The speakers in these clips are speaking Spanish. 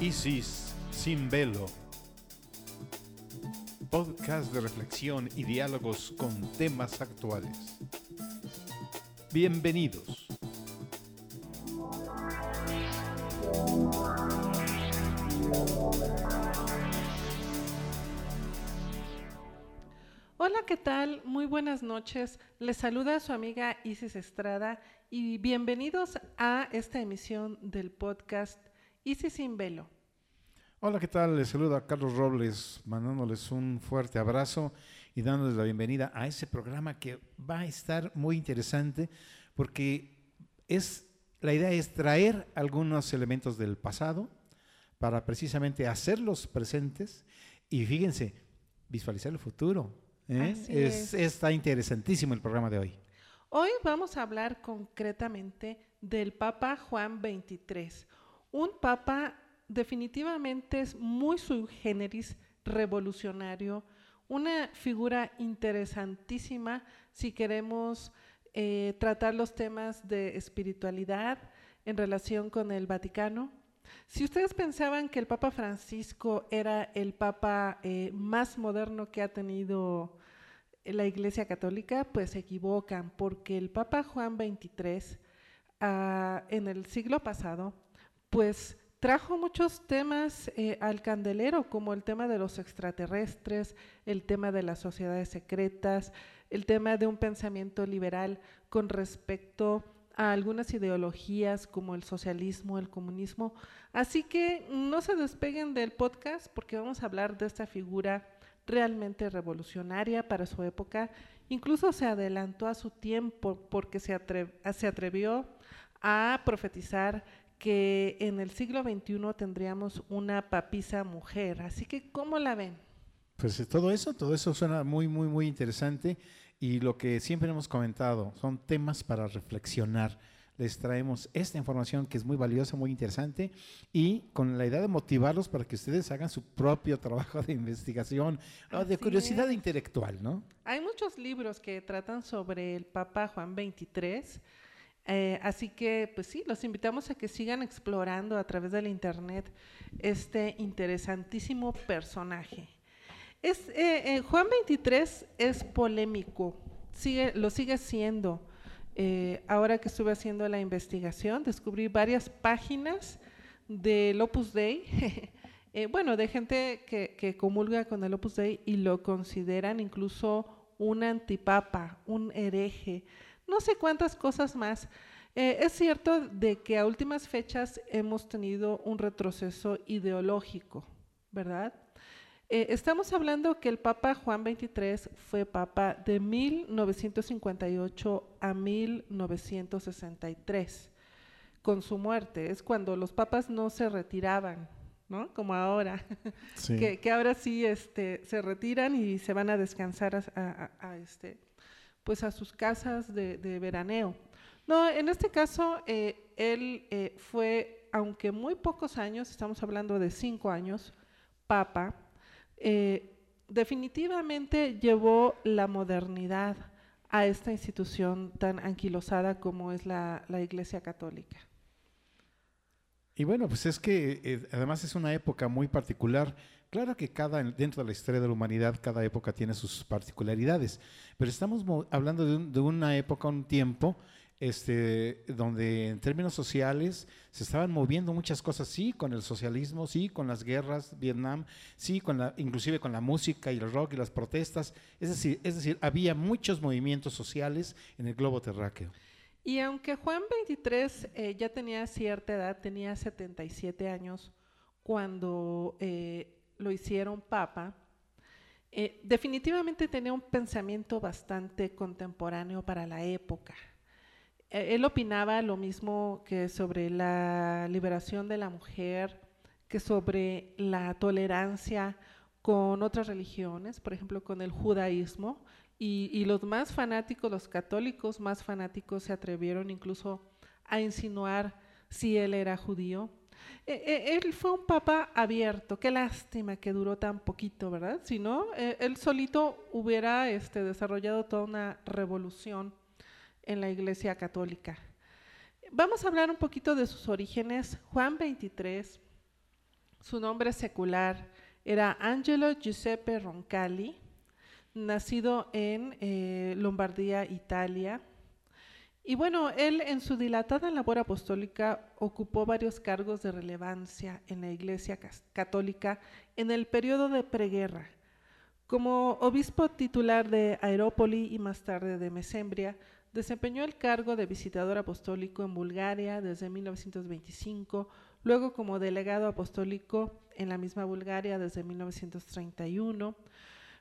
Isis sin velo. Podcast de reflexión y diálogos con temas actuales. Bienvenidos. ¿Qué tal? Muy buenas noches. Les saluda su amiga Isis Estrada y bienvenidos a esta emisión del podcast Isis sin velo. Hola, ¿qué tal? Les saluda Carlos Robles, mandándoles un fuerte abrazo y dándoles la bienvenida a ese programa que va a estar muy interesante porque es la idea es traer algunos elementos del pasado para precisamente hacerlos presentes y fíjense, visualizar el futuro. ¿Eh? Es, está interesantísimo el programa de hoy. Hoy vamos a hablar concretamente del Papa Juan XXIII, un papa definitivamente es muy subgéneris revolucionario, una figura interesantísima si queremos eh, tratar los temas de espiritualidad en relación con el Vaticano. Si ustedes pensaban que el Papa Francisco era el Papa eh, más moderno que ha tenido la Iglesia Católica, pues se equivocan, porque el Papa Juan XXIII ah, en el siglo pasado, pues trajo muchos temas eh, al candelero, como el tema de los extraterrestres, el tema de las sociedades secretas, el tema de un pensamiento liberal con respecto a algunas ideologías como el socialismo, el comunismo. Así que no se despeguen del podcast porque vamos a hablar de esta figura realmente revolucionaria para su época. Incluso se adelantó a su tiempo porque se, se atrevió a profetizar que en el siglo XXI tendríamos una papisa mujer. Así que, ¿cómo la ven? Pues eh, todo eso, todo eso suena muy, muy, muy interesante y lo que siempre hemos comentado son temas para reflexionar. Les traemos esta información que es muy valiosa, muy interesante y con la idea de motivarlos para que ustedes hagan su propio trabajo de investigación o de curiosidad intelectual, ¿no? Hay muchos libros que tratan sobre el Papa Juan XXIII eh, así que, pues sí, los invitamos a que sigan explorando a través del Internet este interesantísimo personaje. Es, eh, eh, Juan 23 es polémico, sigue, lo sigue siendo. ahora que estuve haciendo la investigación, descubrí varias páginas del Opus Dei, bueno, de gente que, que comulga con el Opus Dei y lo consideran incluso un antipapa, un hereje no sé cuántas cosas más. Eh, es cierto de que a últimas fechas hemos tenido un retroceso ideológico, ¿verdad? Eh, estamos hablando que el Papa Juan XXIII fue Papa de 1958 a 1963, con su muerte. Es cuando los papas no se retiraban, ¿no? Como ahora, que, ahora sí este, se retiran y se van a descansar a este, pues a sus casas de, veraneo. No, en este caso, eh, él eh, fue, aunque muy pocos años, estamos hablando de cinco años, papa, eh, definitivamente llevó la modernidad a esta institución tan anquilosada como es la, la Iglesia Católica. Y bueno, pues es que además es una época muy particular Claro que cada, dentro de la historia de la humanidad, cada época tiene sus particularidades, pero estamos hablando de, una época, un tiempo, este, donde en términos sociales se estaban moviendo muchas cosas, sí, con el socialismo, sí, con las guerras, Vietnam, sí, con la, inclusive con la música y el rock y las protestas, es decir, es decir, había muchos movimientos sociales en el globo terráqueo. Y aunque Juan 23 eh, ya tenía cierta edad, tenía 77 años, cuando eh, lo hicieron papa, eh, definitivamente tenía un pensamiento bastante contemporáneo para la época. Eh, él opinaba lo mismo que sobre la liberación de la mujer, que sobre la tolerancia con otras religiones, por ejemplo, con el judaísmo, y, los más fanáticos, los católicos más fanáticos, se atrevieron incluso a insinuar si él era judío. Eh, eh, él fue un papa abierto, qué lástima que duró tan poquito, ¿verdad? Si no, eh, él solito hubiera este, desarrollado toda una revolución en la Iglesia Católica. Vamos a hablar un poquito de sus orígenes. Juan 23, su nombre secular era Angelo Giuseppe Roncalli, nacido en eh, Lombardía, Italia. Y bueno, él en su dilatada labor apostólica ocupó varios cargos de relevancia en la Iglesia Católica en el periodo de preguerra. Como obispo titular de Aerópoli y más tarde de Mesembria, desempeñó el cargo de visitador apostólico en Bulgaria desde 1925, luego como delegado apostólico en la misma Bulgaria desde 1931.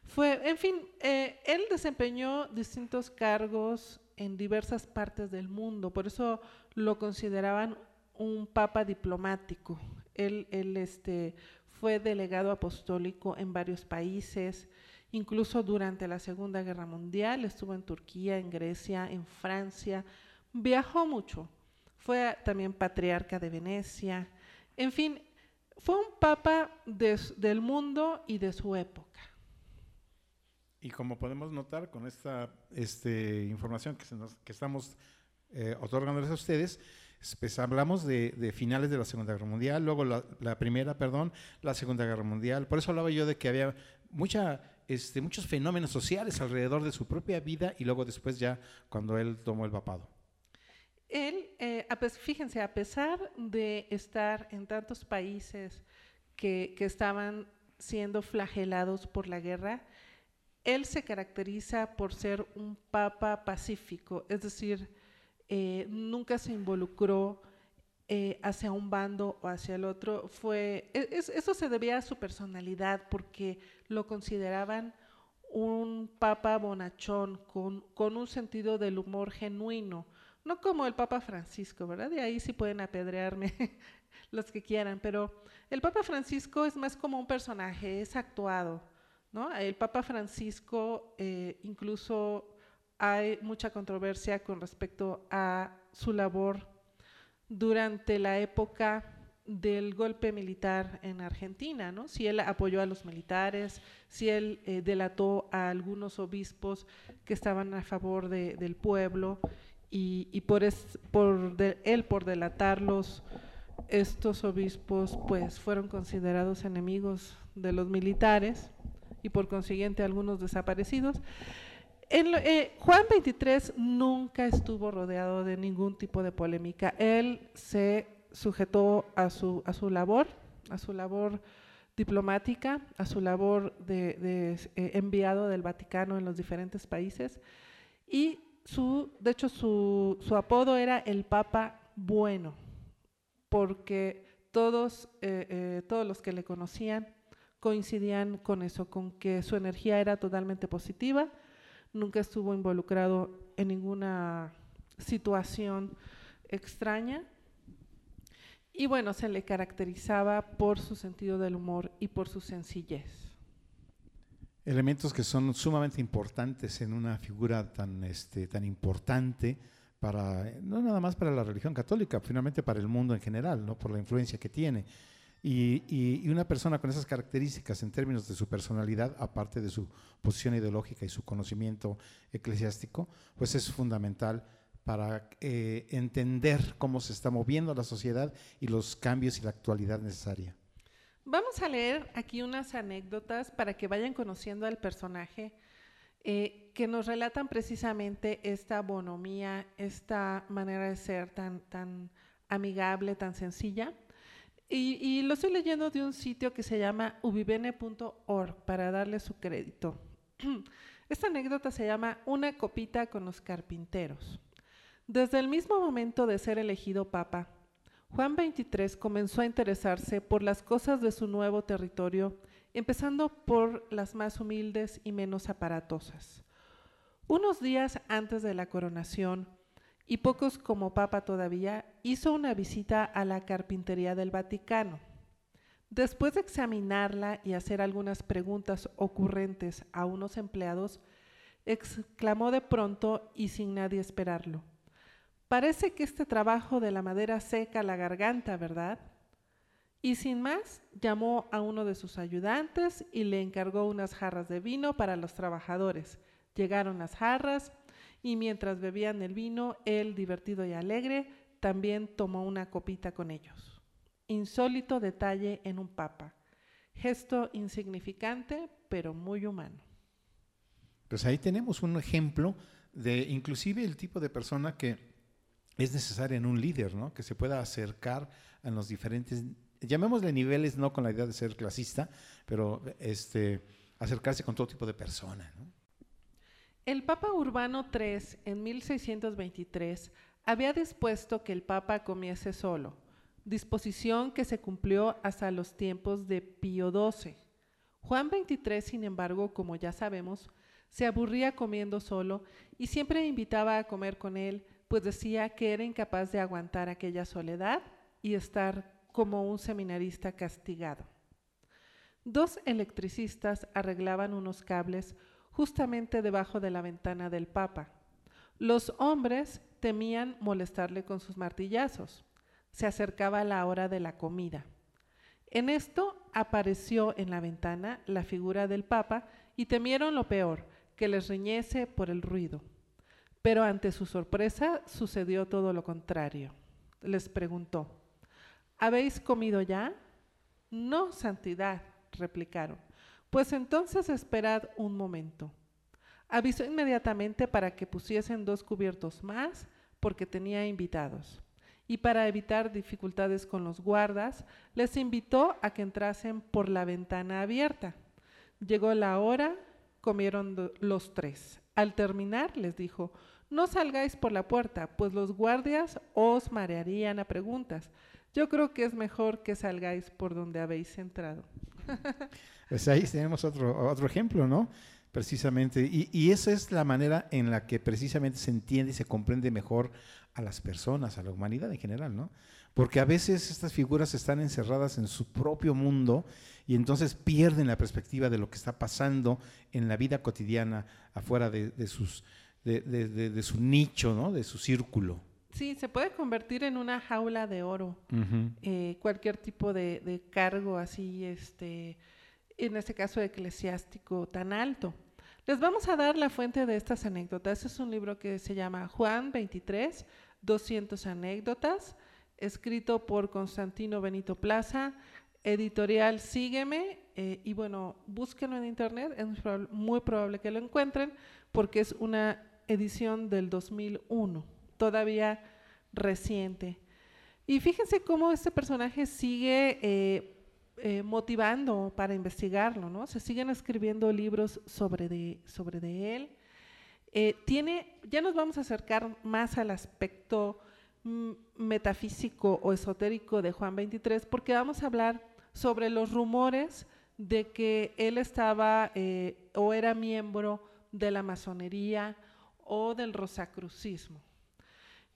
Fue, en fin, eh, él desempeñó distintos cargos en diversas partes del mundo, por eso lo consideraban un papa diplomático. Él, él este, fue delegado apostólico en varios países, incluso durante la Segunda Guerra Mundial, estuvo en Turquía, en Grecia, en Francia, viajó mucho, fue también patriarca de Venecia, en fin, fue un papa del mundo y de su época. Y como podemos notar con esta este, información que, que estamos eh, otorgándoles a ustedes, pues hablamos de, finales de la Segunda Guerra Mundial, luego la, primera, perdón, la Segunda Guerra Mundial. Por eso hablaba yo de que había mucha, este, muchos fenómenos sociales alrededor de su propia vida y luego después ya cuando él tomó el papado. Él, eh, fíjense, a pesar de estar en tantos países que, que estaban siendo flagelados por la guerra, él se caracteriza por ser un papa pacífico, es decir, eh, nunca se involucró eh, hacia un bando o hacia el otro. Fue, e, eso se debía a su personalidad porque lo consideraban un papa bonachón con, con un sentido del humor genuino, no como el Papa Francisco, ¿verdad? De ahí sí pueden apedrearme los que quieran, pero el Papa Francisco es más como un personaje, es actuado el Papa Francisco eh, incluso hay mucha controversia con respecto a su labor durante la época del golpe militar en Argentina, ¿no? Si él apoyó a los militares, si él eh, delató a algunos obispos que estaban a favor del pueblo y, por, por él por delatarlos, estos obispos pues fueron considerados enemigos de los militares y por consiguiente algunos desaparecidos. Eh, Juan 23 nunca estuvo rodeado de ningún tipo de polémica. Él se sujetó a su, a su labor, a su labor diplomática, a su labor de, eh, enviado del Vaticano en los diferentes países y su, de hecho su, su apodo era el Papa Bueno, porque todos, eh, todos los que le conocían coincidían con eso, con que su energía era totalmente positiva, nunca estuvo involucrado en ninguna situación extraña y bueno, se le caracterizaba por su sentido del humor y por su sencillez. Elementos que son sumamente importantes en una figura tan, este, tan importante para, no nada más para la religión católica, finalmente para el mundo en general, ¿no? por la influencia que tiene. Y, una persona con esas características en términos de su personalidad, aparte de su posición ideológica y su conocimiento eclesiástico, pues es fundamental para eh, entender cómo se está moviendo la sociedad y los cambios y la actualidad necesaria. Vamos a leer aquí unas anécdotas para que vayan conociendo al personaje eh, que nos relatan precisamente esta bonomía, esta manera de ser tan, tan amigable, tan sencilla. Y, lo estoy leyendo de un sitio que se llama ubivene.org para darle su crédito. Esta anécdota se llama Una copita con los carpinteros. Desde el mismo momento de ser elegido papa, Juan XXIII comenzó a interesarse por las cosas de su nuevo territorio, empezando por las más humildes y menos aparatosas. Unos días antes de la coronación, y pocos como papa todavía, hizo una visita a la carpintería del Vaticano. Después de examinarla y hacer algunas preguntas ocurrentes a unos empleados, exclamó de pronto y sin nadie esperarlo. Parece que este trabajo de la madera seca la garganta, ¿verdad? Y sin más, llamó a uno de sus ayudantes y le encargó unas jarras de vino para los trabajadores. Llegaron las jarras Y mientras bebían el vino, él, divertido y alegre, también tomó una copita con ellos. Insólito detalle en un papa. Gesto insignificante, pero muy humano. Pues ahí tenemos un ejemplo de inclusive el tipo de persona que es necesaria en un líder, ¿no? Que se pueda acercar a los diferentes, llamémosle niveles, no con la idea de ser clasista, pero este, acercarse con todo tipo de personas, ¿no? El Papa Urbano III, en 1623, había dispuesto que el Papa comiese solo, disposición que se cumplió hasta los tiempos de Pío XII. Juan XXIII, sin embargo, como ya sabemos, se aburría comiendo solo y siempre invitaba a comer con él, pues decía que era incapaz de aguantar aquella soledad y estar como un seminarista castigado. Dos electricistas arreglaban unos cables justamente debajo de la ventana del Papa. Los hombres temían molestarle con sus martillazos. Se acercaba la hora de la comida. En esto apareció en la ventana la figura del Papa y temieron lo peor, que les riñese por el ruido. Pero ante su sorpresa sucedió todo lo contrario. Les preguntó, ¿habéis comido ya? No, Santidad, replicaron. Pues entonces esperad un momento. Avisó inmediatamente para que pusiesen dos cubiertos más, porque tenía invitados. Y para evitar dificultades con los guardas, les invitó a que entrasen por la ventana abierta. Llegó la hora, comieron los tres. Al terminar, les dijo, no salgáis por la puerta, pues los guardias os marearían a preguntas. Yo creo que es mejor que salgáis por donde habéis entrado. pues ahí tenemos otro, otro ejemplo, ¿no? Precisamente, y, esa es la manera en la que precisamente se entiende y se comprende mejor a las personas, a la humanidad en general, ¿no? Porque a veces estas figuras están encerradas en su propio mundo y entonces pierden la perspectiva de lo que está pasando en la vida cotidiana afuera de, su nicho, ¿no? De su círculo. Sí, se puede convertir en una jaula de oro. Eh, cualquier tipo de, cargo así, este, en este caso eclesiástico tan alto. Les vamos a dar la fuente de estas anécdotas. Este es un libro que se llama Juan 23, 200 anécdotas, escrito por Constantino Benito Plaza, editorial Sígueme, eh, y bueno, búsquenlo en internet, es muy probable que lo encuentren, porque es una edición del 2001 todavía reciente. Y fíjense cómo este personaje sigue eh, eh, motivando para investigarlo, ¿no? Se siguen escribiendo libros sobre de, sobre de él. Eh, tiene, ya nos vamos a acercar más al aspecto mm, metafísico o esotérico de Juan 23, porque vamos a hablar sobre los rumores de que él estaba o era miembro de la masonería o del rosacrucismo.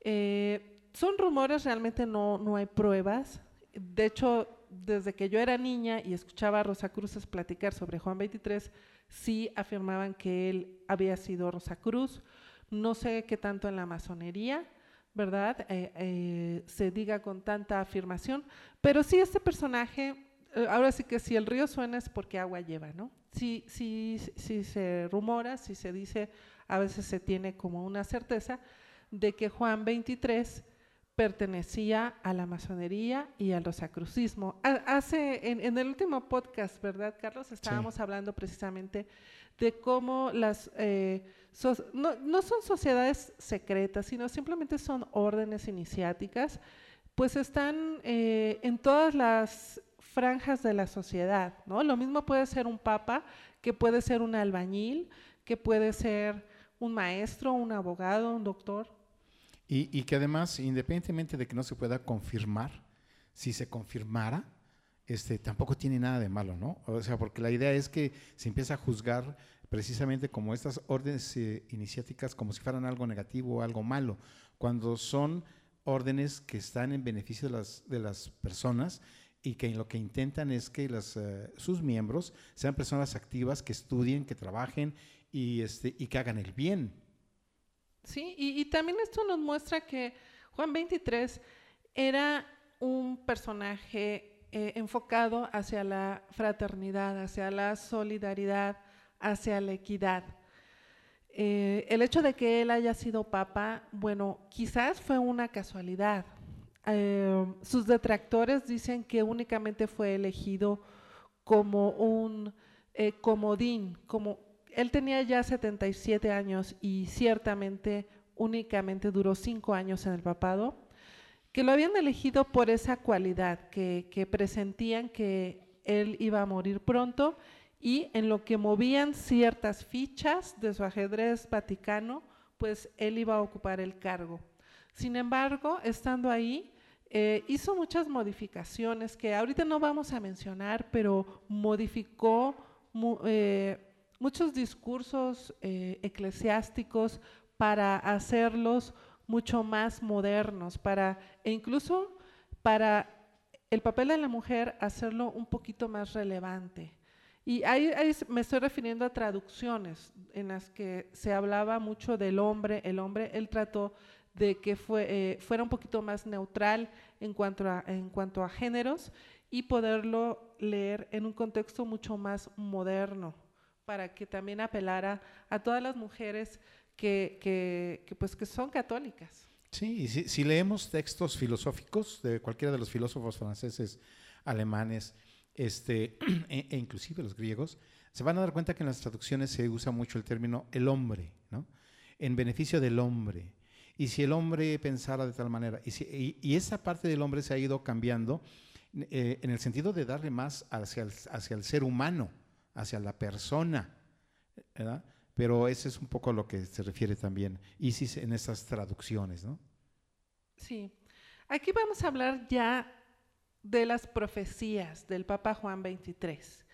Eh, son rumores, realmente no, no hay pruebas. De hecho, desde que yo era niña y escuchaba a Rosa Cruz platicar sobre Juan 23, sí afirmaban que él había sido Rosa Cruz. No sé qué tanto en la masonería, ¿verdad? Eh, eh, se diga con tanta afirmación, pero sí este personaje, ahora sí que si el río suena es porque agua lleva, ¿no? Sí, sí, sí se rumora, si se dice, a veces se tiene como una certeza, de que Juan 23 pertenecía a la masonería y al rosacrucismo. Hace, en, el último podcast, ¿verdad, Carlos? Estábamos hablando precisamente de cómo las, eh, no, son sociedades secretas, sino simplemente son órdenes iniciáticas, pues están eh, en todas las franjas de la sociedad, ¿no? Lo mismo puede ser un papa, que puede ser un albañil, que puede ser un maestro, un abogado, un doctor, y, que además, independientemente de que no se pueda confirmar, si se confirmara, este, tampoco tiene nada de malo, ¿no? O sea, porque la idea es que se empieza a juzgar precisamente como estas órdenes eh, iniciáticas como si fueran algo negativo o algo malo, cuando son órdenes que están en beneficio de las, de las personas y que lo que intentan es que eh, sus miembros sean personas activas, que estudien, que trabajen y, este, y que hagan el bien. Sí, y, también esto nos muestra que Juan 23 era un personaje eh, enfocado hacia la fraternidad, hacia la solidaridad, hacia la equidad. Eh, el hecho de que él haya sido papa, bueno, quizás fue una casualidad. Eh, sus detractores dicen que únicamente fue elegido como un comodín, como él tenía ya 77 años y ciertamente únicamente duró cinco años en el papado, que lo habían elegido por esa cualidad, que, presentían que él iba a morir pronto y en lo que movían ciertas fichas de su ajedrez vaticano, pues él iba a ocupar el cargo. Sin embargo, estando ahí, eh, hizo muchas modificaciones que ahorita no vamos a mencionar, pero modificó eh, muchos discursos eh, eclesiásticos para hacerlos mucho más modernos, para, e incluso para el papel de la mujer hacerlo un poquito más relevante. Y ahí, me estoy refiriendo a traducciones en las que se hablaba mucho del hombre, el hombre, él trató de que eh, fuera un poquito más neutral en cuanto, a, en cuanto a géneros y poderlo leer en un contexto mucho más moderno, para que también apelara a todas las mujeres que, que, pues, que son católicas. Sí, si, si, leemos textos filosóficos de cualquiera de los filósofos franceses, alemanes, este, e, e, inclusive los griegos, se van a dar cuenta que en las traducciones se usa mucho el término el hombre, ¿no? En beneficio del hombre. Y si el hombre pensara de tal manera, y, y, esa parte del hombre se ha ido cambiando eh, en el sentido de darle más hacia el, hacia el ser humano, hacia la persona, ¿verdad? Pero ese es un poco a lo que se refiere también Isis en esas traducciones, ¿no? Sí. Aquí vamos a hablar ya de las profecías del Papa Juan XXIII.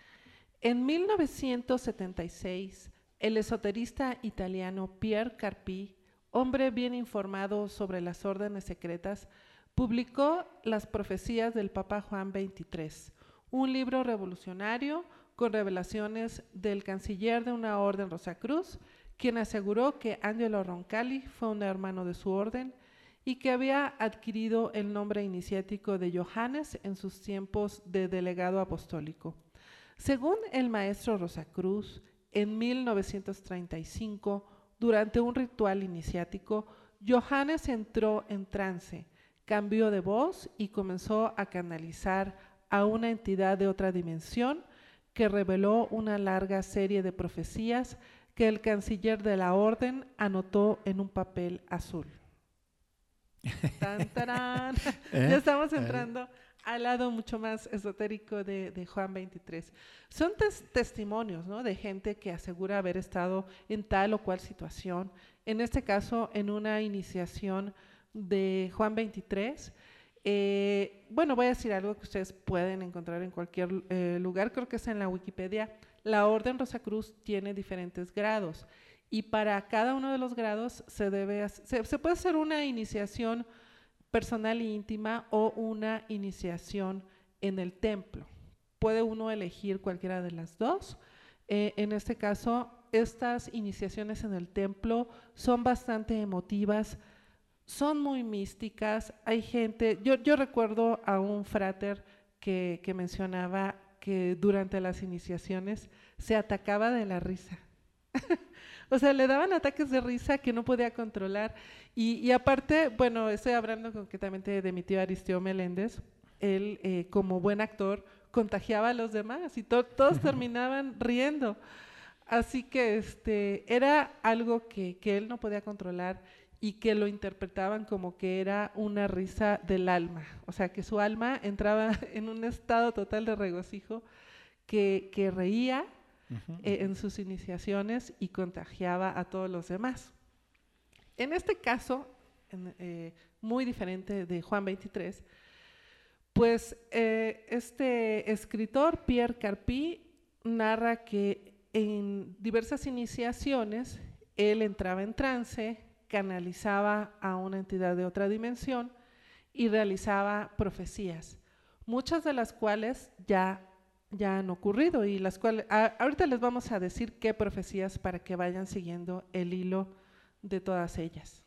En 1976, el esoterista italiano Pierre Carpi, hombre bien informado sobre las órdenes secretas, publicó Las profecías del Papa Juan XXIII, un libro revolucionario con revelaciones del canciller de una orden Rosacruz, quien aseguró que Angelo Roncalli fue un hermano de su orden y que había adquirido el nombre iniciático de Johannes en sus tiempos de delegado apostólico. Según el maestro Rosacruz, en 1935, durante un ritual iniciático, Johannes entró en trance, cambió de voz y comenzó a canalizar a una entidad de otra dimensión que reveló una larga serie de profecías que el canciller de la orden anotó en un papel azul. Tan, ¿Eh? Ya estamos ¿Eh? entrando al lado mucho más esotérico de, Juan 23. Son testimonios ¿no? de gente que asegura haber estado en tal o cual situación. En este caso, en una iniciación de Juan 23. Eh, bueno, voy a decir algo que ustedes pueden encontrar en cualquier lugar, creo que es en la Wikipedia. La Orden Rosacruz tiene diferentes grados y para cada uno de los grados se, debe, se, puede hacer una iniciación personal e íntima o una iniciación en el templo. Puede uno elegir cualquiera de las dos. Eh, en este caso, estas iniciaciones en el templo son bastante emotivas, son muy místicas. Hay gente, yo, yo recuerdo a un frater que, que mencionaba que durante las iniciaciones se atacaba de la risa. O sea, le daban ataques de risa que no podía controlar. Y, aparte, bueno, estoy hablando concretamente de mi tío Aristeo Meléndez. Él, eh, como buen actor, contagiaba a los demás y todos terminaban riendo. Así que este, era algo que, que él no podía controlar y que lo interpretaban como que era una risa del alma, o sea, que su alma entraba en un estado total de regocijo, que, que reía eh, en sus iniciaciones y contagiaba a todos los demás. En este caso, eh, muy diferente de Juan 23, pues eh, este escritor, Pierre Carpi, narra que en diversas iniciaciones él entraba en trance, canalizaba a una entidad de otra dimensión y realizaba profecías, muchas de las cuales ya ya han ocurrido y las cuales ahorita les vamos a decir qué profecías para que vayan siguiendo el hilo de todas ellas.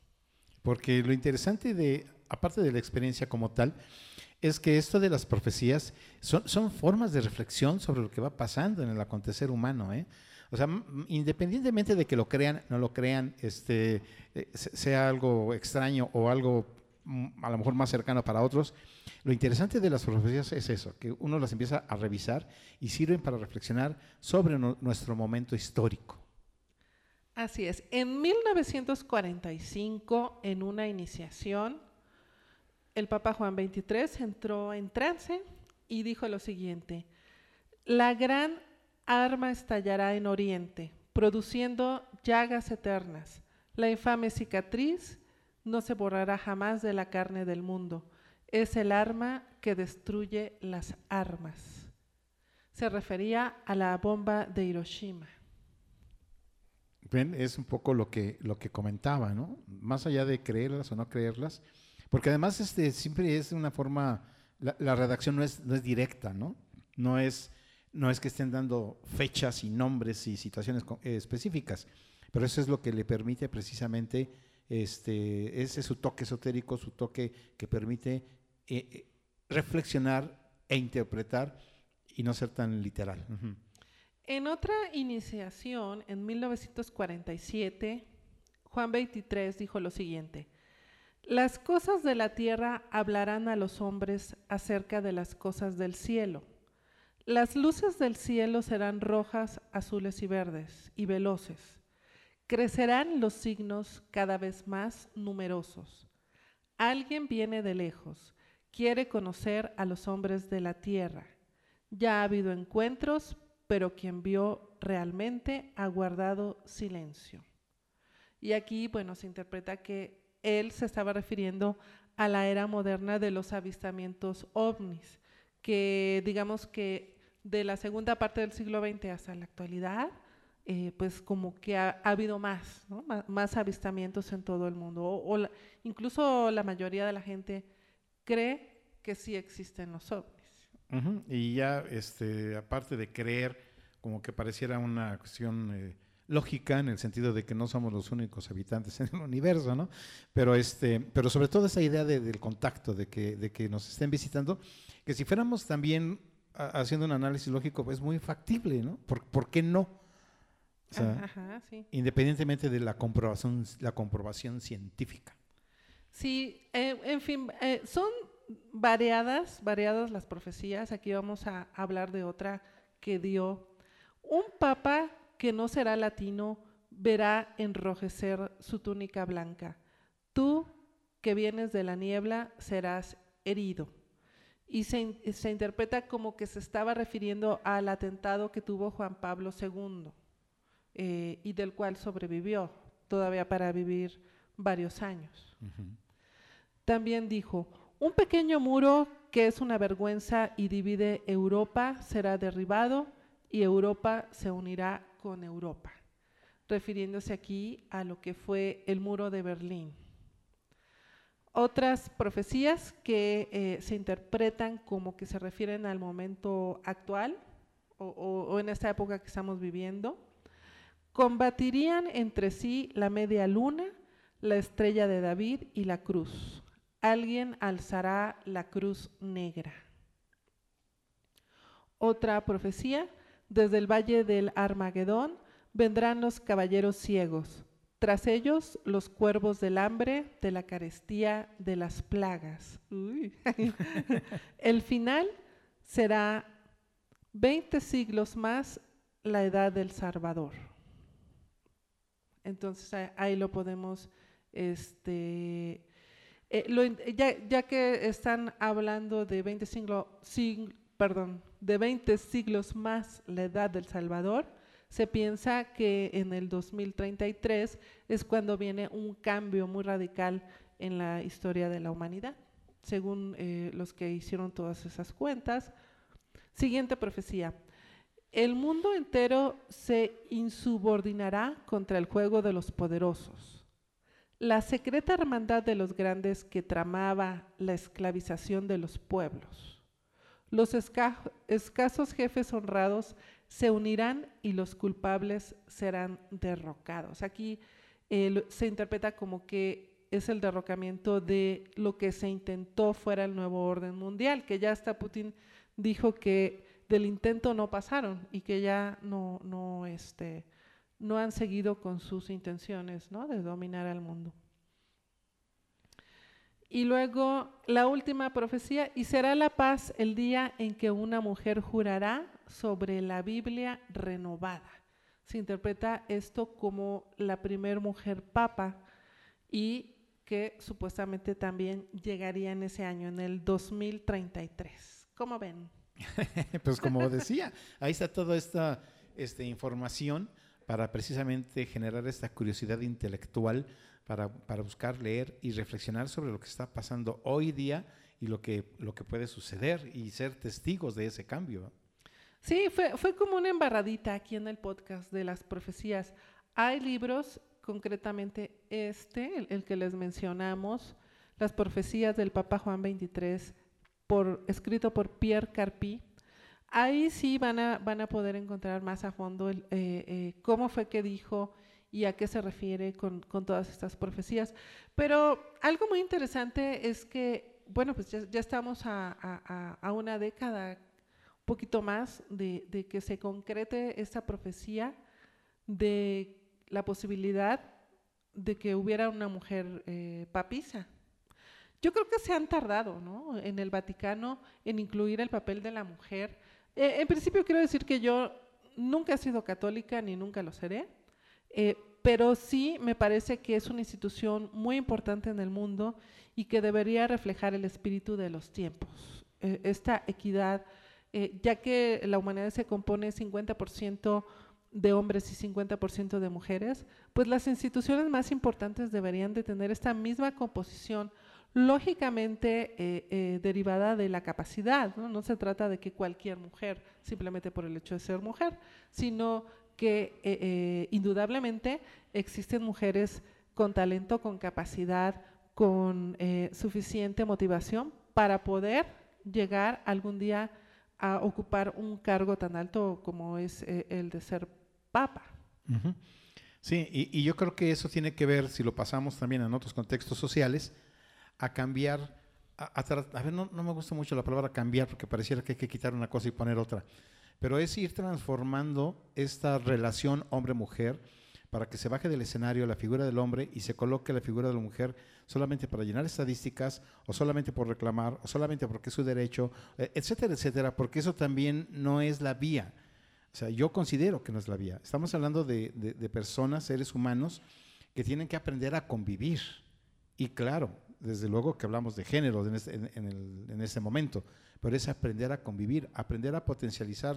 Porque lo interesante de, aparte de la experiencia como tal, es que esto de las profecías son, son formas de reflexión sobre lo que va pasando en el acontecer humano. ¿eh? O sea, independientemente de que lo crean, no lo crean, este, eh, sea algo extraño o algo mm, a lo mejor más cercano para otros, lo interesante de las profecías es eso, que uno las empieza a revisar y sirven para reflexionar sobre nuestro momento histórico. Así es. En 1945, en una iniciación, el Papa Juan XXIII entró en trance y dijo lo siguiente, la gran arma estallará en Oriente, produciendo llagas eternas. La infame cicatriz no se borrará jamás de la carne del mundo. Es el arma que destruye las armas. Se refería a la bomba de Hiroshima. Ven, es un poco lo que, lo que comentaba, ¿no? Más allá de creerlas o no creerlas, porque además este, siempre es una forma, la, redacción no es, no es directa, ¿no? No es no es que estén dando fechas y nombres y situaciones eh, específicas, pero eso es lo que le permite precisamente, este, ese es su toque esotérico, su toque que permite eh, eh, reflexionar e interpretar y no ser tan literal. En otra iniciación, en 1947, Juan 23 dijo lo siguiente, las cosas de la tierra hablarán a los hombres acerca de las cosas del cielo las luces del cielo serán rojas, azules y verdes, y veloces. Crecerán los signos cada vez más numerosos. Alguien viene de lejos, quiere conocer a los hombres de la tierra. Ya ha habido encuentros, pero quien vio realmente ha guardado silencio. Y aquí, bueno, se interpreta que él se estaba refiriendo a la era moderna de los avistamientos ovnis, que digamos que de la segunda parte del siglo XX hasta la actualidad, eh, pues como que ha, habido más, más, avistamientos en todo el mundo. O, incluso la mayoría de la gente cree que sí existen los ovnis. Y ya, este, aparte de creer, como que pareciera una cuestión eh, lógica en el sentido de que no somos los únicos habitantes en el universo, ¿no? Pero, este, pero sobre todo esa idea del contacto, de que, de que nos estén visitando, que si fuéramos también haciendo un análisis lógico, es pues, muy factible, ¿no? ¿Por, qué no? Independientemente de la comprobación, la comprobación científica. Sí, eh, en fin, eh, son variadas, variadas las profecías. Aquí vamos a hablar de otra que dio un papa que no será latino verá enrojecer su túnica blanca. Tú que vienes de la niebla serás herido y se, interpreta como que se estaba refiriendo al atentado que tuvo Juan Pablo II eh, y del cual sobrevivió todavía para vivir varios años. También dijo, un pequeño muro que es una vergüenza y divide Europa será derribado y Europa se unirá con Europa, refiriéndose aquí a lo que fue el muro de Berlín. Otras profecías que eh, se interpretan como que se refieren al momento actual o, en esta época que estamos viviendo, combatirían entre sí la media luna, la estrella de David y la cruz. Alguien alzará la cruz negra. Otra profecía, desde el valle del Armagedón vendrán los caballeros ciegos tras ellos, los cuervos del hambre, de la carestía, de las plagas. El final será 20 siglos más la edad del Salvador. Entonces ahí lo podemos, este, eh, ya, que están hablando de 20 siglos, perdón, de 20 siglos más la edad del Salvador, se piensa que en el 2033 es cuando viene un cambio muy radical en la historia de la humanidad, según eh, los que hicieron todas esas cuentas. Siguiente profecía. El mundo entero se insubordinará contra el juego de los poderosos. La secreta hermandad de los grandes que tramaba la esclavización de los pueblos. Los escasos jefes honrados se unirán y los culpables serán derrocados. Aquí se interpreta como que es el derrocamiento de lo que se intentó fuera el nuevo orden mundial, que ya hasta Putin dijo que del intento no pasaron y que ya no, no, este, no han seguido con sus intenciones ¿no? de dominar al mundo. Y luego la última profecía, y será la paz el día en que una mujer jurará sobre la Biblia renovada. Se interpreta esto como la primer mujer papa y que supuestamente también llegaría en ese año, en el 2033. ¿Cómo ven? pues como decía, ahí está toda esta, esta información para precisamente generar esta curiosidad intelectual para, para, buscar, leer y reflexionar sobre lo que está pasando hoy día y lo que, lo que puede suceder y ser testigos de ese cambio. Sí, fue, fue como una embarradita aquí en el podcast de las profecías. Hay libros concretamente este, el, que les mencionamos, las profecías del Papa Juan 23, por, escrito por Pierre Carpi. Ahí sí van a, van a poder encontrar más a fondo el, eh, eh, cómo fue que dijo y a qué se refiere con, con, todas estas profecías. Pero algo muy interesante es que, bueno, pues ya, estamos a, a, a, una década, un poquito más, de, de que se concrete esta profecía de la posibilidad de que hubiera una mujer eh, papisa. Yo creo que se han tardado ¿no? en el Vaticano en incluir el papel de la mujer. Eh, en principio quiero decir que yo nunca he sido católica ni nunca lo seré, eh, pero sí me parece que es una institución muy importante en el mundo y que debería reflejar el espíritu de los tiempos. esta equidad, ya que la humanidad se compone 50% de hombres y 50% de mujeres, pues las instituciones más importantes deberían de tener esta misma composición, lógicamente eh, eh, derivada de la capacidad. ¿no? ¿no? se trata de que cualquier mujer, simplemente por el hecho de ser mujer, sino que eh, indudablemente existen mujeres con talento, con capacidad, con suficiente motivación para poder llegar algún día a ocupar un cargo tan alto como es el de ser papa. Sí, y, yo creo que eso tiene que ver, si lo pasamos también en otros contextos sociales, a cambiar, a, ver, no, me gusta mucho la palabra cambiar porque pareciera que hay que quitar una cosa y poner otra, pero es ir transformando esta relación hombre-mujer para que se baje del escenario la figura del hombre y se coloque la figura de la mujer solamente para llenar estadísticas o solamente por reclamar o solamente porque es su derecho, e, etcétera, etcétera, porque eso también no es la vía. O sea, yo considero que no es la vía. Estamos hablando de, personas, seres humanos, que tienen que aprender a convivir. Y claro, desde luego que hablamos de género en, este, en, ese momento, pero es aprender a convivir, aprender a potencializar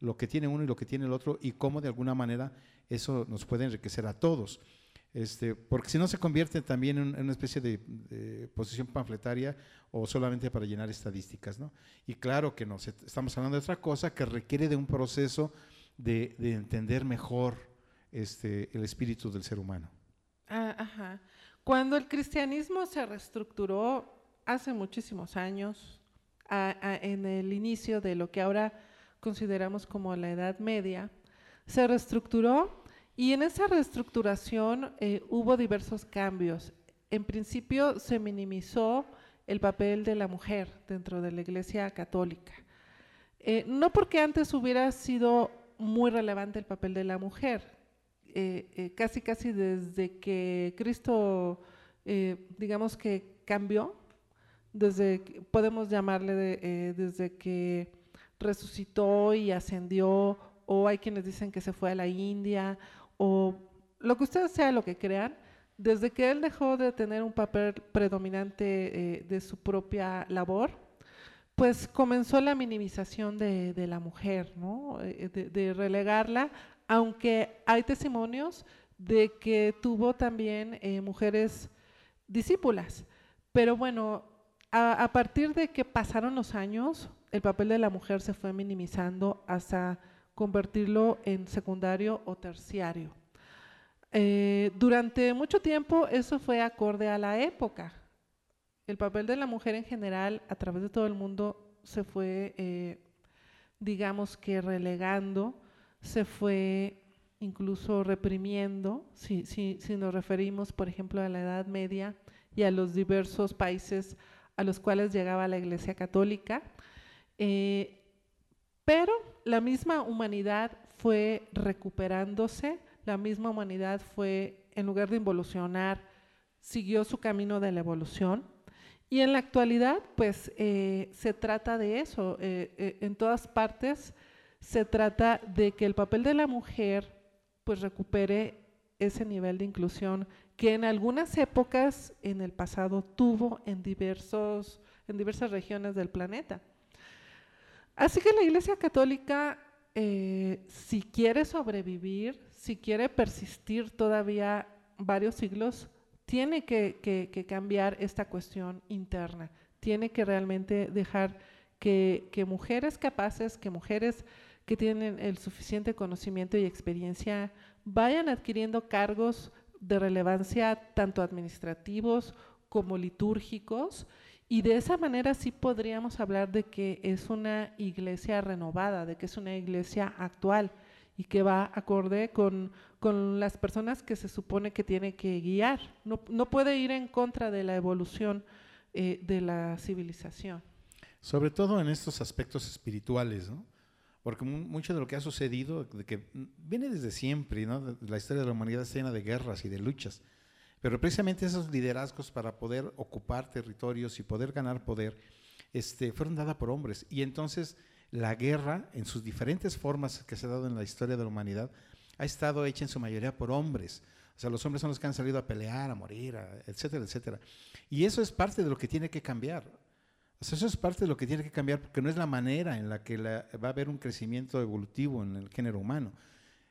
lo que tiene uno y lo que tiene el otro y cómo de alguna manera eso nos puede enriquecer a todos. Este, porque si no se convierte también en, una especie de, posición panfletaria o solamente para llenar estadísticas. ¿no? Y claro que no, estamos hablando de otra cosa que requiere de un proceso de, entender mejor este, el espíritu del ser humano. Ah, ajá. Cuando el cristianismo se reestructuró hace muchísimos años, en el inicio de lo que ahora consideramos como la Edad Media, se reestructuró y en esa reestructuración eh, hubo diversos cambios. En principio se minimizó el papel de la mujer dentro de la Iglesia Católica. Eh, no porque antes hubiera sido muy relevante el papel de la mujer, eh, casi casi desde que Cristo, digamos que cambió, desde, podemos llamarle desde que resucitó y ascendió, o hay quienes dicen que se fue a la India, o lo que ustedes sea lo que crean, desde que él dejó de tener un papel predominante eh, de su propia labor, pues comenzó la minimización de, la mujer, ¿no? Eh, de, relegarla, aunque hay testimonios de que tuvo también eh, mujeres discípulas. Pero bueno, a, partir de que pasaron los años, el papel de la mujer se fue minimizando hasta convertirlo en secundario o terciario. Eh, durante mucho tiempo eso fue acorde a la época. El papel de la mujer en general a través de todo el mundo se fue, eh, digamos que relegando, se fue incluso reprimiendo, si, si, nos referimos, por ejemplo, a la Edad Media y a los diversos países a los cuales llegaba la Iglesia Católica. Eh, Pero la misma humanidad fue recuperándose, la misma humanidad fue, en lugar de involucionar, siguió su camino de la evolución. Y en la actualidad, pues eh, se trata de eso. Eh, en todas partes se trata de que el papel de la mujer pues recupere ese nivel de inclusión que en algunas épocas en el pasado tuvo en, diversos, en diversas regiones del planeta. Así que la Iglesia Católica, si quiere sobrevivir, si quiere persistir todavía varios siglos, tiene que, cambiar esta cuestión interna, tiene que realmente dejar que, mujeres capaces, que mujeres que tienen el suficiente conocimiento y experiencia vayan adquiriendo cargos de relevancia tanto administrativos como litúrgicos y de esa manera sí podríamos hablar de que es una iglesia renovada, de que es una iglesia actual y que va acorde con, con las personas que se supone que tiene que guiar. No, no puede ir en contra de la evolución eh, de la civilización. Sobre todo en estos aspectos espirituales, ¿no? Porque mucho de lo que ha sucedido, de que viene desde siempre, ¿no? La historia de la humanidad está llena de guerras y de luchas. Pero precisamente esos liderazgos para poder ocupar territorios y poder ganar poder, este, fueron dadas por hombres. Y entonces la guerra, en sus diferentes formas que se ha dado en la historia de la humanidad, ha estado hecha en su mayoría por hombres. O sea, los hombres son los que han salido a pelear, a morir, etcétera, etcétera. Y eso es parte de lo que tiene que cambiar. O sea, eso es parte de lo que tiene que cambiar porque no es la manera en la que va a haber un crecimiento evolutivo en el género humano.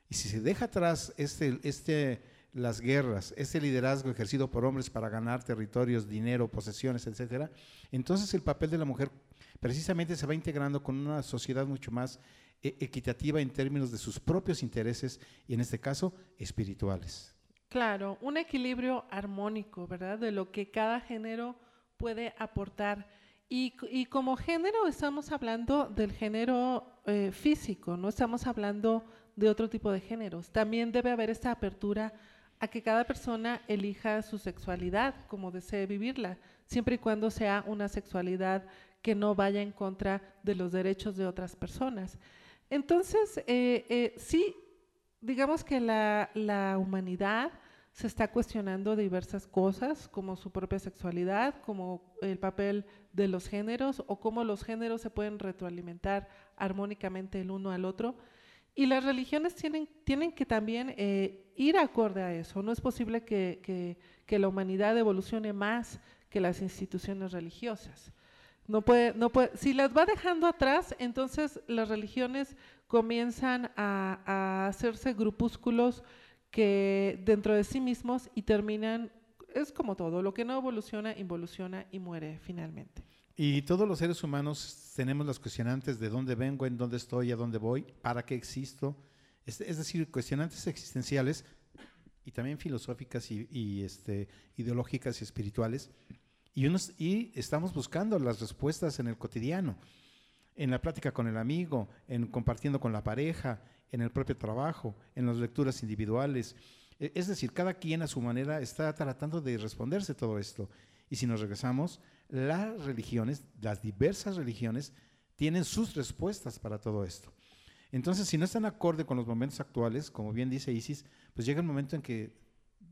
Y si se deja atrás este, este, las guerras, este liderazgo ejercido por hombres para ganar territorios, dinero, posesiones, etcétera, entonces el papel de la mujer precisamente se va integrando con una sociedad mucho más eh, equitativa en términos de sus propios intereses y en este caso espirituales. Claro, un equilibrio armónico, ¿verdad? De lo que cada género puede aportar. Y, como género estamos hablando del género eh, físico, no estamos hablando de otro tipo de géneros. También debe haber esta apertura a que cada persona elija su sexualidad como desee vivirla, siempre y cuando sea una sexualidad que no vaya en contra de los derechos de otras personas. Entonces, eh, eh, sí, digamos que la, la, humanidad se está cuestionando diversas cosas, como su propia sexualidad, como el papel de los géneros o cómo los géneros se pueden retroalimentar armónicamente el uno al otro. Y las religiones tienen, tienen que también eh, ir acorde a eso. No es posible que, que, la humanidad evolucione más que las instituciones religiosas. No puede, no puede, si las va dejando atrás, entonces las religiones comienzan a, hacerse grupúsculos que dentro de sí mismos y terminan, es como todo, lo que no evoluciona, involuciona y muere finalmente. Y todos los seres humanos tenemos los cuestionantes de dónde vengo, en dónde estoy, a dónde voy, para qué existo. Es, decir, cuestionantes existenciales y también filosóficas y, y este, ideológicas y espirituales y, estamos buscando las respuestas en el cotidiano, en la plática con el amigo, en compartiendo con la pareja, en el propio trabajo, en las lecturas individuales. E, es decir, cada quien a su manera está tratando de responderse todo esto. Y si nos regresamos, las religiones, las diversas religiones, tienen sus respuestas para todo esto. Entonces, si no están acorde con los momentos actuales, como bien dice Isis, pues llega el momento en que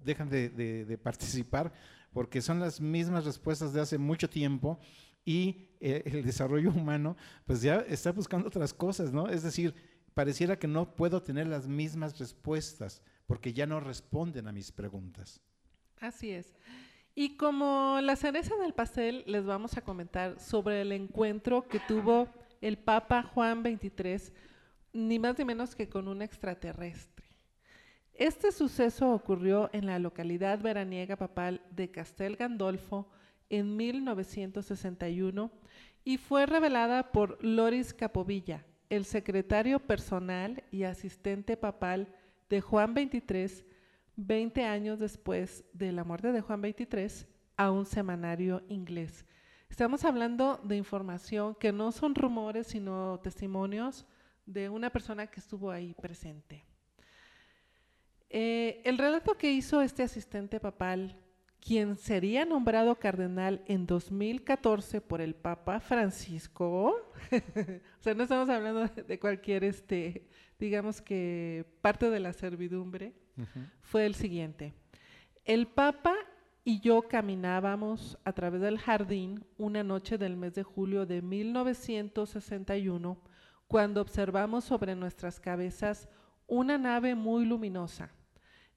dejan de participar porque son las mismas respuestas de hace mucho tiempo y eh, el desarrollo humano pues ya está buscando otras cosas, ¿no? Es decir, pareciera que no puedo tener las mismas respuestas porque ya no responden a mis preguntas. Así es. Y como la cereza del pastel, les vamos a comentar sobre el encuentro que tuvo el Papa Juan XXIII, ni más ni menos que con un extraterrestre. Este suceso ocurrió en la localidad veraniega papal de Castel Gandolfo en 1961 y fue revelada por Loris Capovilla, el secretario personal y asistente papal de Juan XXIII, 20 años después de la muerte de Juan XXIII, a un semanario inglés. Estamos hablando de información que no son rumores, sino testimonios de una persona que estuvo ahí presente. Eh, el relato que hizo este asistente papal, quien sería nombrado cardenal en 2014 por el Papa Francisco. o sea, no estamos hablando de cualquier, este, digamos que parte de la servidumbre. Fue el siguiente. El Papa y yo caminábamos a través del jardín una noche del mes de julio de 1961 cuando observamos sobre nuestras cabezas una nave muy luminosa.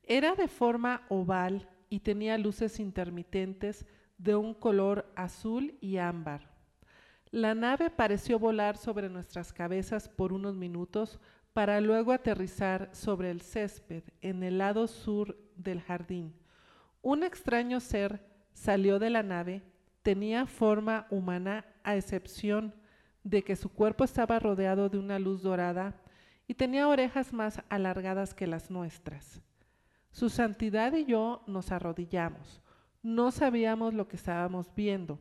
Era de forma oval y tenía luces intermitentes de un color azul y ámbar. La nave pareció volar sobre nuestras cabezas por unos minutos para luego aterrizar sobre el césped en el lado sur del jardín. Un extraño ser salió de la nave, tenía forma humana a excepción de que su cuerpo estaba rodeado de una luz dorada y tenía orejas más alargadas que las nuestras. Su santidad y yo nos arrodillamos. No sabíamos lo que estábamos viendo,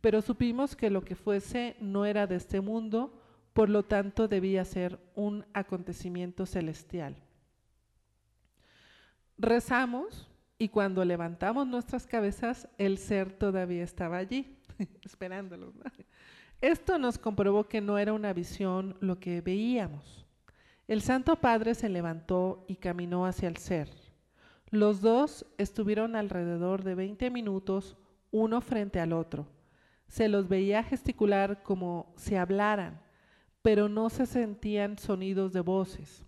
pero supimos que lo que fuese no era de este mundo, por lo tanto debía ser un acontecimiento celestial. Rezamos y cuando levantamos nuestras cabezas, el ser todavía estaba allí, esperándolo. Esto nos comprobó que no era una visión lo que veíamos. El Santo Padre se levantó y caminó hacia el ser. Los dos estuvieron alrededor de 20 minutos uno frente al otro. Se los veía gesticular como si hablaran, pero no se sentían sonidos de voces.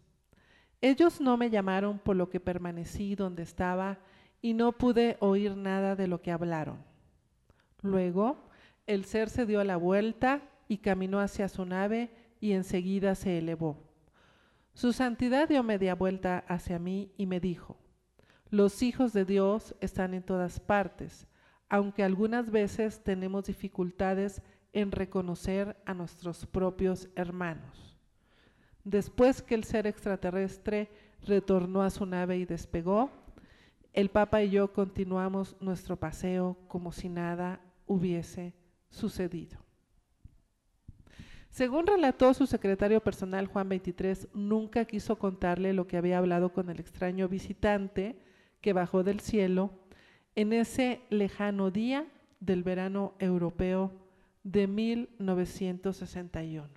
Ellos no me llamaron por lo que permanecí donde estaba y no pude oír nada de lo que hablaron. Luego, el ser se dio la vuelta y caminó hacia su nave y enseguida se elevó. Su santidad dio media vuelta hacia mí y me dijo, los hijos de Dios están en todas partes, aunque algunas veces tenemos dificultades en reconocer a nuestros propios hermanos. Después que el ser extraterrestre retornó a su nave y despegó, el Papa y yo continuamos nuestro paseo como si nada hubiese sucedido. Según relató su secretario personal Juan 23, nunca quiso contarle lo que había hablado con el extraño visitante que bajó del cielo en ese lejano día del verano europeo de 1961.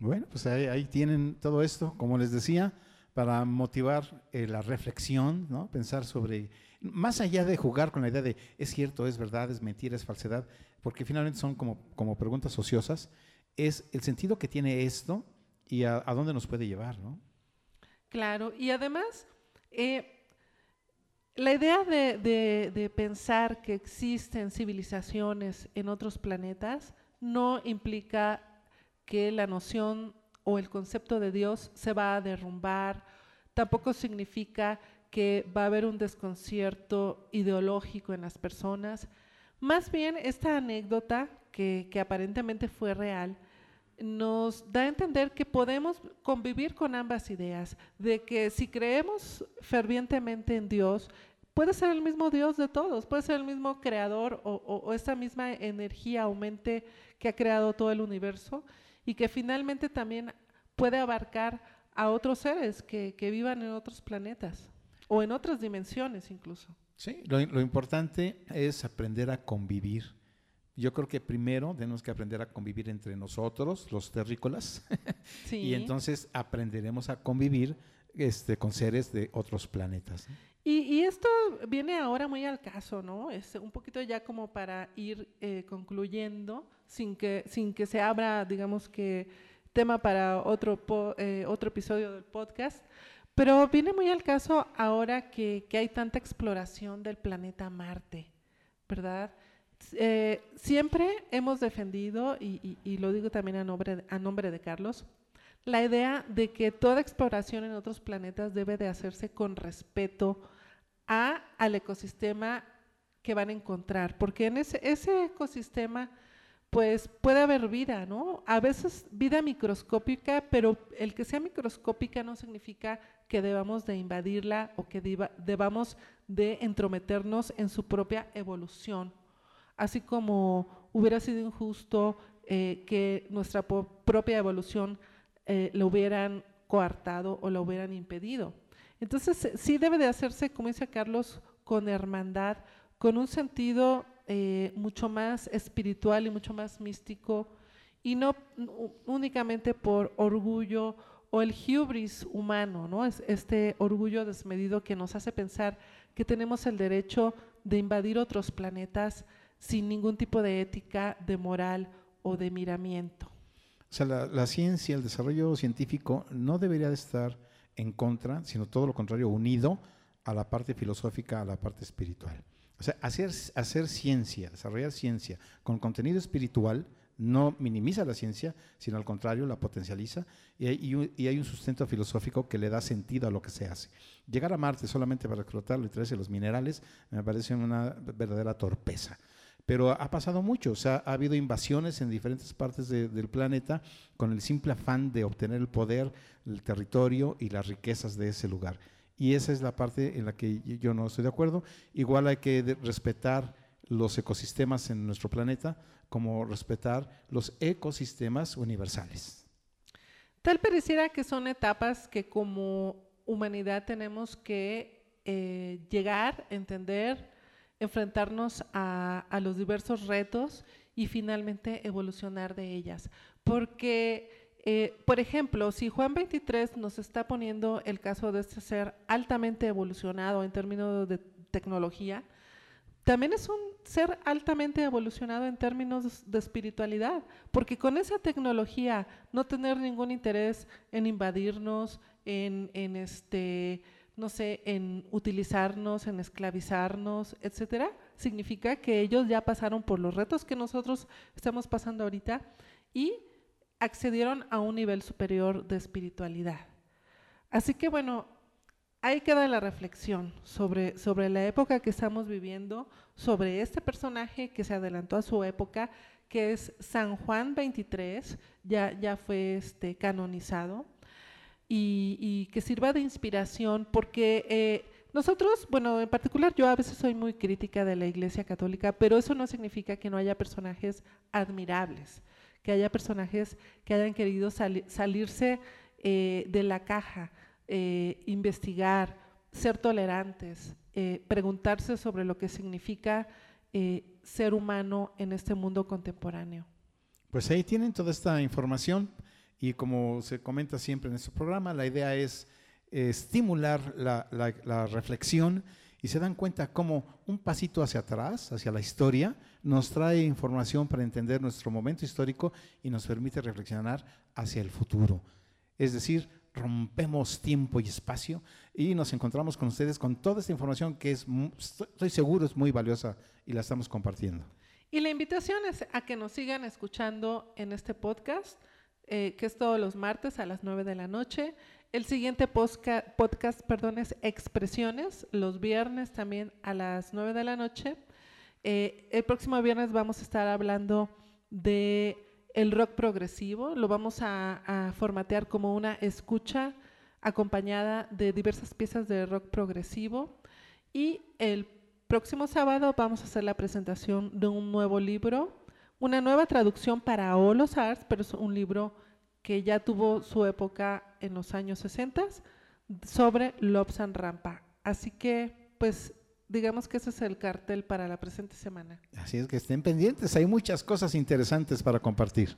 Bueno, pues ahí, tienen todo esto, como les decía, para motivar eh, la reflexión, ¿no? pensar sobre, más allá de jugar con la idea de es cierto, es verdad, es mentira, es falsedad, porque finalmente son como, como preguntas ociosas, es el sentido que tiene esto y a, dónde nos puede llevar, ¿no? Claro, y además, eh, la idea de, pensar que existen civilizaciones en otros planetas no implica que la noción o el concepto de Dios se va a derrumbar, tampoco significa que va a haber un desconcierto ideológico en las personas. Más bien, esta anécdota, que, aparentemente fue real, nos da a entender que podemos convivir con ambas ideas, de que si creemos fervientemente en Dios, puede ser el mismo Dios de todos, puede ser el mismo creador o, esa misma energía aumente que ha creado todo el universo y que finalmente también puede abarcar a otros seres que, vivan en otros planetas o en otras dimensiones incluso. Sí, lo, lo importante es aprender a convivir yo creo que primero tenemos que aprender a convivir entre nosotros, los terrícolas, y entonces aprenderemos a convivir este, con seres de otros planetas. Y, esto viene ahora muy al caso, ¿no? Es un poquito ya como para ir eh, concluyendo, sin que, sin que se abra, digamos que, tema para otro, eh, otro episodio del podcast, pero viene muy al caso ahora que, que hay tanta exploración del planeta Marte, ¿verdad? Eh, siempre hemos defendido, y, lo digo también a nombre, a nombre de Carlos, la idea de que toda exploración en otros planetas debe de hacerse con respeto a, al ecosistema que van a encontrar, porque en ese, ese ecosistema pues puede haber vida, ¿no? A veces vida microscópica, pero el que sea microscópica no significa que debamos de invadirla o que debamos de entrometernos en su propia evolución así como hubiera sido injusto eh, que nuestra propia evolución eh, lo hubieran coartado o lo hubieran impedido. Entonces, sí debe de hacerse, como dice Carlos, con hermandad, con un sentido eh, mucho más espiritual y mucho más místico, y no únicamente por orgullo o el hubris humano, ¿no? Es este orgullo desmedido que nos hace pensar que tenemos el derecho de invadir otros planetas sin ningún tipo de ética, de moral o de miramiento. O sea, la, ciencia, el desarrollo científico no debería de estar en contra, sino todo lo contrario, unido a la parte filosófica, a la parte espiritual. O sea, hacer, hacer ciencia, desarrollar ciencia con contenido espiritual no minimiza la ciencia, sino al contrario, la potencializa y hay, un sustento filosófico que le da sentido a lo que se hace. Llegar a Marte solamente para explotarlo y traerse los minerales me parece una verdadera torpeza. Pero ha pasado mucho, o sea, ha habido invasiones en diferentes partes del planeta con el simple afán de obtener el poder, el territorio y las riquezas de ese lugar. Y esa es la parte en la que yo no estoy de acuerdo. Igual hay que respetar los ecosistemas en nuestro planeta, como respetar los ecosistemas universales. Tal pareciera que son etapas que como humanidad tenemos que eh, llegar, entender, enfrentarnos a, los diversos retos y finalmente evolucionar de ellas. Porque, eh, por ejemplo, si Juan 23 nos está poniendo el caso de este ser altamente evolucionado en términos de tecnología, también es un ser altamente evolucionado en términos de espiritualidad, porque con esa tecnología no tener ningún interés en invadirnos, en, en este, no sé, en utilizarnos, en esclavizarnos, etcétera, significa que ellos ya pasaron por los retos que nosotros estamos pasando ahorita y accedieron a un nivel superior de espiritualidad. Así que bueno, ahí queda la reflexión sobre, sobre la época que estamos viviendo, sobre este personaje que se adelantó a su época, que es San Juan 23, ya, ya fue este, canonizado, y, que sirva de inspiración, porque eh, nosotros, bueno, en particular yo a veces soy muy crítica de la Iglesia Católica, pero eso no significa que no haya personajes admirables, que haya personajes que hayan querido salirse eh, de la caja, eh, investigar, ser tolerantes, eh, preguntarse sobre lo que significa eh, ser humano en este mundo contemporáneo. Pues ahí tienen toda esta información y como se comenta siempre en este programa, la idea es estimular la, la, reflexión y se dan cuenta cómo un pasito hacia atrás, hacia la historia, nos trae información para entender nuestro momento histórico y nos permite reflexionar hacia el futuro. Es decir, rompemos tiempo y espacio y nos encontramos con ustedes con toda esta información que es, estoy seguro, es muy valiosa y la estamos compartiendo. Y la invitación es a que nos sigan escuchando en este podcast, eh, que es todos los martes a las 9 de la noche. El siguiente podcast perdón, es Expresiones, los viernes también a las 9 de la noche. Eh, el próximo viernes vamos a estar hablando de el rock progresivo, lo vamos a, formatear como una escucha acompañada de diversas piezas de rock progresivo y el próximo sábado vamos a hacer la presentación de un nuevo libro, una nueva traducción para Olos Arts, pero es un libro que ya tuvo su época en los años 60 sobre Lobsan Rampa. Así que, pues, digamos que ese es el cartel para la presente semana. Así es que estén pendientes, hay muchas cosas interesantes para compartir.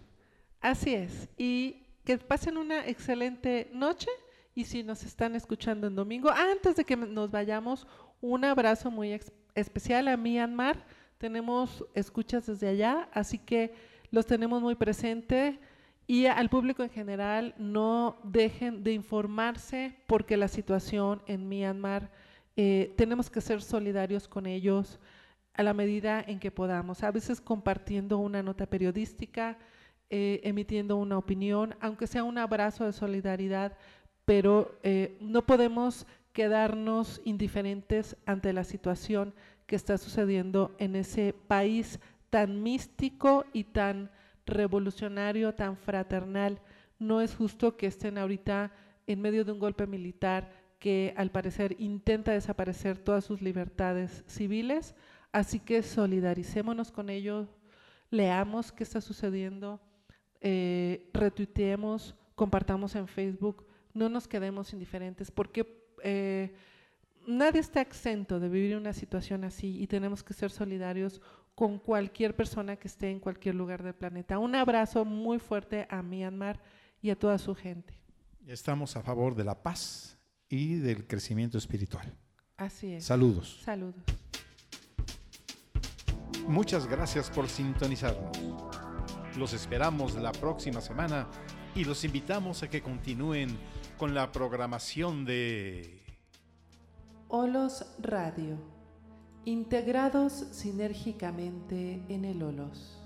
Así es, y que pasen una excelente noche y si nos están escuchando en domingo, antes de que nos vayamos, un abrazo muy especial a Myanmar. Tenemos escuchas desde allá, así que los tenemos muy presente. Y al público en general no dejen de informarse porque la situación en Myanmar eh, tenemos que ser solidarios con ellos a la medida en que podamos, a veces compartiendo una nota periodística, eh, emitiendo una opinión, aunque sea un abrazo de solidaridad, pero eh, no podemos quedarnos indiferentes ante la situación que está sucediendo en ese país tan místico y tan revolucionario, tan fraternal. No es justo que estén ahorita en medio de un golpe militar que al parecer intenta desaparecer todas sus libertades civiles, así que solidaricémonos con ellos, leamos qué está sucediendo, eh, retuiteemos, compartamos en Facebook, no nos quedemos indiferentes, porque eh, nadie está exento de vivir una situación así y tenemos que ser solidarios con cualquier persona que esté en cualquier lugar del planeta. Un abrazo muy fuerte a Myanmar y a toda su gente. Estamos a favor de la paz y del crecimiento espiritual. Así es. Saludos. Saludos. Muchas gracias por sintonizarnos. Los esperamos la próxima semana y los invitamos a que continúen con la programación de Olos Radio, integrados sinérgicamente en el Olos.